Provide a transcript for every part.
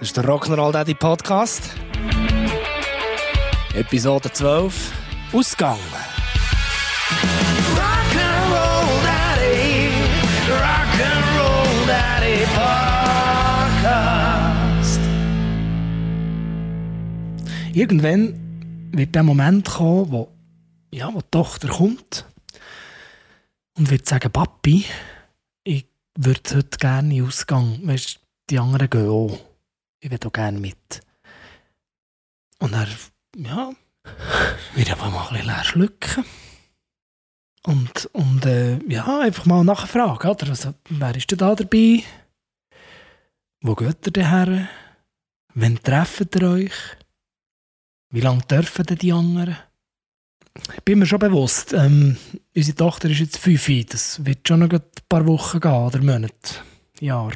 Das ist der Rock'n'Roll Daddy Podcast. Episode 12. Ausgang. Rock'n'Roll Daddy, Rock'n'Roll Daddy Podcast. Irgendwann wird der Moment kommen, wo, ja, wo die Tochter kommt und wird sagen, Papi, ich würde heute gerne in den Ausgang. Weißt, die anderen gehen auch ich will auch gerne mit. Und er, ja, wird einfach mal ein bisschen leer schlucken. Und, und äh, ja, einfach mal nachfragen, oder? Also, wer ist denn da dabei? Wo geht ihr denn her? Wann trefft ihr euch? Wie lange dürfen denn die anderen? Ich bin mir schon bewusst, ähm, unsere Tochter ist jetzt fünf, das wird schon noch ein paar Wochen gehen, oder Monate, Jahr.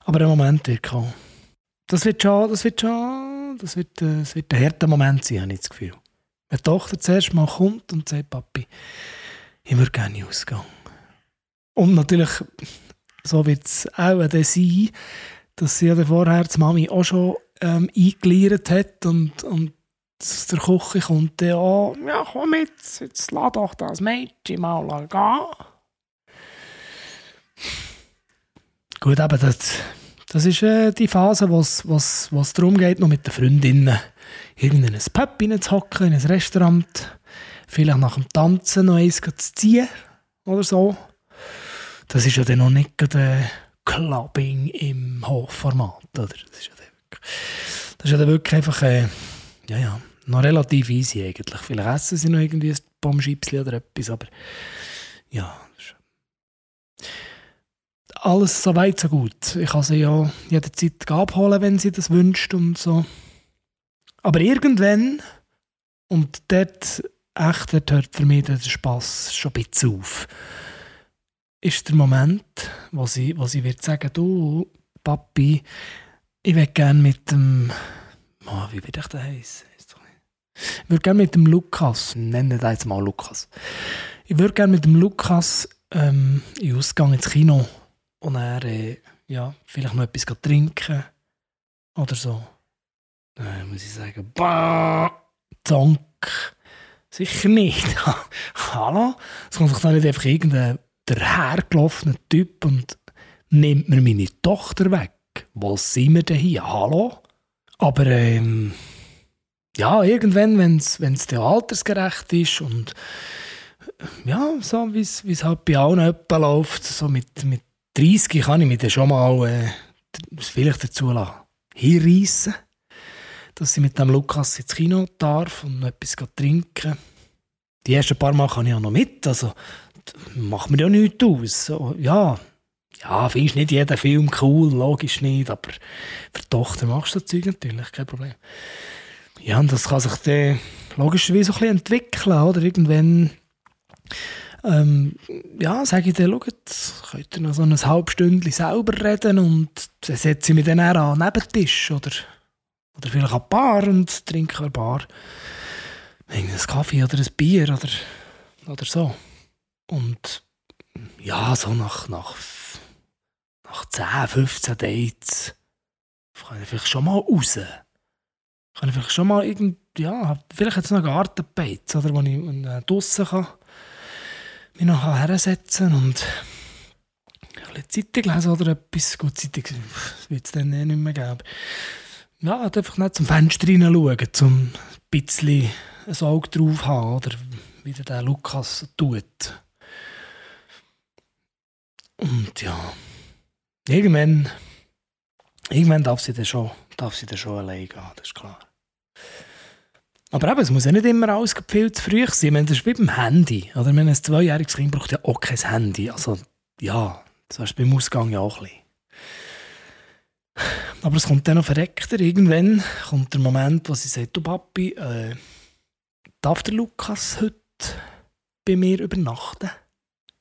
Aber ein Moment wird kommen das wird schon, das wird schon, das wird, äh, das wird ein harter Moment sein, habe ich das Gefühl. Wenn die Tochter zuerst mal kommt und sagt, Papi, ich würde gerne ausgehen. Und natürlich, so wird es auch dann sein, dass sie ja vorher die Mami auch schon ähm, eingeleiert hat und, und der Küche kommt dann auch, ja komm jetzt, jetzt lass doch das Mädchen mal gehen. Gut, aber das das ist äh, die Phase, wo es darum geht, noch mit den Freundinnen in ein Pub reinzuhocken, in ein Restaurant, vielleicht nach dem Tanzen noch eins zu ziehen oder so. Das ist ja dann noch nicht äh, Clubbing im Hochformat. Oder? Das, ist ja wirklich, das ist ja dann wirklich einfach äh, ja, ja, noch relativ easy eigentlich. Vielleicht essen sie noch irgendwie ein Bombschipsli oder etwas, aber ja, alles so weit, so gut. Ich kann sie ja jederzeit abholen, wenn sie das wünscht und so. Aber irgendwann, und dort, echt, dort hört für mich der Spass schon ein bisschen auf, ist der Moment, wo sie, wo sie wird sagen, du, Papi, ich würde gerne mit dem, oh, wie wird ich das heißen? Ich würde gerne mit dem Lukas, nennen wir jetzt mal Lukas. Ich würde gerne mit dem Lukas ähm, in Ausgang ins Kino und er äh, ja, vielleicht noch etwas trinken oder so. Dann muss ich sagen, bah, Dank. Sicher nicht. Hallo? Es kommt doch nicht einfach irgendein dahergelaufener Typ und nimmt mir meine Tochter weg. Wo sind wir denn hier? Hallo? Aber ähm, ja, irgendwann, wenn es altersgerecht ist und ja, so wie es halt bei allen läuft, so mit, mit 30 kann ich mich dann schon mal äh, vielleicht dazu hinreissen, dass ich mit dem Lukas ins Kino darf und noch etwas trinken Die ersten paar Mal kann ich auch noch mit, also macht mir ja nichts aus. So, ja, ja, findest nicht jeden Film cool, logisch nicht, aber für die Tochter machst du das Zeug natürlich, kein Problem. Ja, und das kann sich dann logischerweise so ein bisschen entwickeln, oder? Irgendwann ähm, ja, sage ich dir, schaut, könnt ihr noch so ein halbstündchen selber reden und dann setze ich mich dann an den Nebentisch oder, oder vielleicht an die Bar und trinke an Bar einen Kaffee oder ein Bier oder, oder so. Und ja, so nach, nach, nach 10, 15 Dates kann ich vielleicht schon mal raus. Kann ich vielleicht schon mal irgend, ja, vielleicht jetzt noch Gartenbeiz, oder, wo ich äh, draussen kann mich noch hersetzen und ein Zeitung lesen oder etwas. Gut, Zeitung wird es dann eh nicht mehr geben. Ja, halt einfach nicht zum Fenster hineinschauen, um ein bisschen ein Auge drauf haben, oder wie der Lukas tut. Und ja, irgendwann, irgendwann darf sie dann schon, darf sie dann schon allein gehen, das ist klar. Aber eben, es muss ja nicht immer alles viel zu früh sein. Meine, das ist wie beim Handy. Oder wenn ein zweijähriges Kind braucht ja auch kein Handy. Also, ja, das heißt beim Ausgang ja auch ein bisschen. Aber es kommt dann noch verreckter. Irgendwann kommt der Moment, wo sie sagt, du Papi, äh, darf der Lukas heute bei mir übernachten?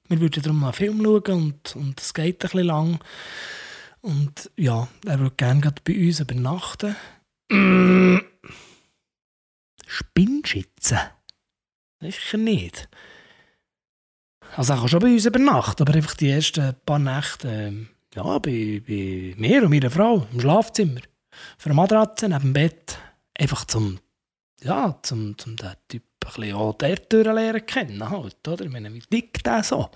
Wir würden darum einen Film schauen und, und es geht ein bisschen lang. Und ja, er würde gerne bei uns übernachten. Spinnst jetzt? Sicher nicht. Also er kann schon bei uns übernachten, aber einfach die ersten paar Nächte, äh, ja, bei, bei mir und meiner Frau im Schlafzimmer. Auf einer Matratze neben dem Bett. Einfach zum, ja, zum, zum den Typ ein bisschen auch der Tür lernen kennen halt, oder? Ich meine, wie dick der so?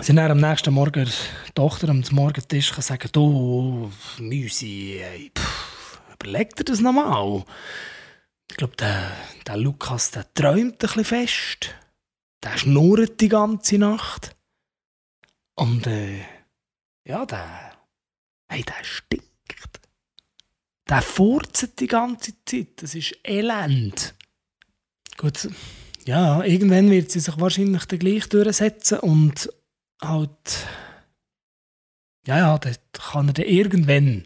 Sie dann am nächsten Morgen die Tochter am Morgentisch sagen, du, Müsi, pff, überleg dir das nochmal. Ich glaube, der, der Lukas, der träumt ein bisschen fest. Der schnurrt die ganze Nacht. Und äh, ja, der, hey, der stinkt. Der furzt die ganze Zeit. Das ist elend. Gut, ja, irgendwann wird sie sich wahrscheinlich dann gleich durchsetzen und halt. Ja, ja, dann kann er dann irgendwann.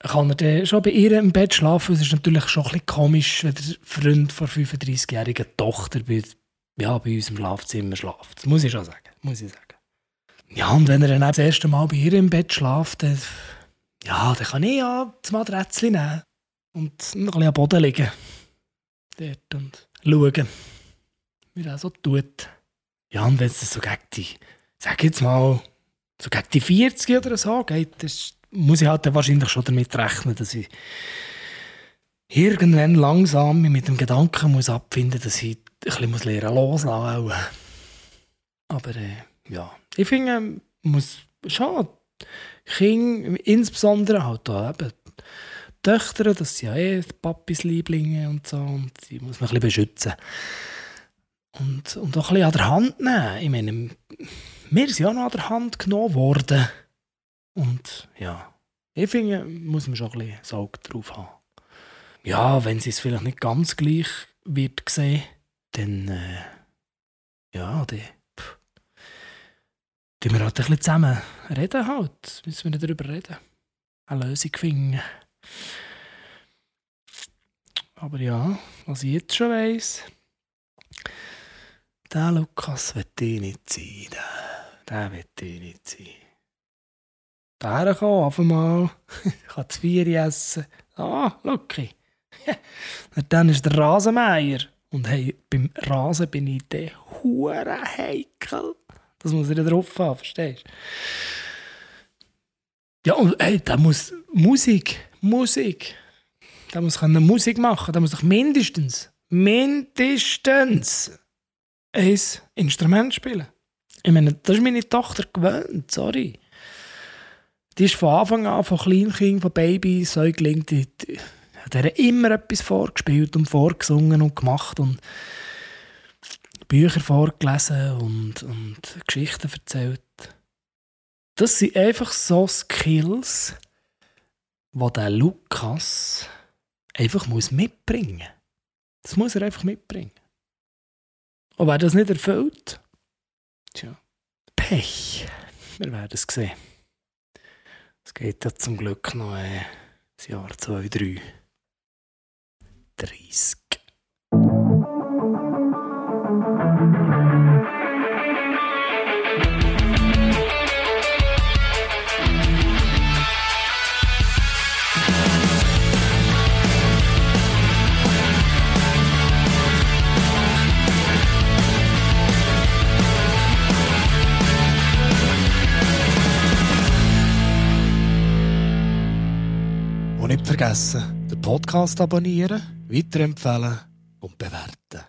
Kann er dann schon bei ihr im Bett schlafen. Es ist natürlich schon ein bisschen komisch, wenn der Freund von 35-jährigen Tochter bei, ja, bei uns im Schlafzimmer schläft. Das muss ich schon sagen. Muss ich sagen. Ja, und wenn er dann das erste Mal bei ihr im Bett schläft, dann, ja, dann kann ich ja das Matratze nehmen und ein bisschen am Boden liegen. Dort und schauen, wie er so tut. Ja, und wenn es so gegen die, sag jetzt mal, so gegen die 40 oder so geht, das muss ich halt dann wahrscheinlich schon damit rechnen, dass ich irgendwann langsam mit dem Gedanken muss abfinden, dass ich ein bisschen muss lernen loslassen. Aber äh, ja, ich finde, muss schon Kinder, insbesondere halt da eben Töchter, das sind ja eh Papis Lieblinge und so, und die muss man ein bisschen beschützen. Und, und auch ein bisschen an der Hand nehmen. Ich meine, wir sind ja noch an der Hand genommen worden. Und ja, ich finde, muss man schon ein bisschen Sorge drauf haben. Ja, wenn sie es vielleicht nicht ganz gleich wird sehen, dann äh, ja, dann tun wir halt ein bisschen zusammen reden halt. Müssen wir darüber reden. Eine Lösung finden. Aber ja, was ich jetzt schon weiss, der Lukas wird ich nicht sein. Der, der wird ich nicht sein. Kann auf einmal, kann zu vier essen. Ah, Lucky. dann ist der Rasenmeier. Und hey, beim Rasen bin ich der hure heikel. Das muss ich da drauf haben, verstehst du? Ja, und hey, da muss Musik, Musik. Da muss eine Musik machen. Da muss doch mindestens, mindestens ein Instrument spielen. Ich meine, das ist meine Tochter gewöhnt, sorry. Die ist von Anfang an, von Kleinkind, von Baby, Säugling, die, die hat immer etwas vorgespielt und vorgesungen und gemacht und Bücher vorgelesen und, und Geschichten erzählt. Das sind einfach so Skills, die der Lukas einfach muss mitbringen muss. Das muss er einfach mitbringen. Und wer das nicht erfüllt, tja, Pech. Wir werden es sehen. Es geht ja zum Glück noch äh, das Jahr 2, 3, 30. vergessen, den Podcast abonnieren, weiterempfehlen und bewerten.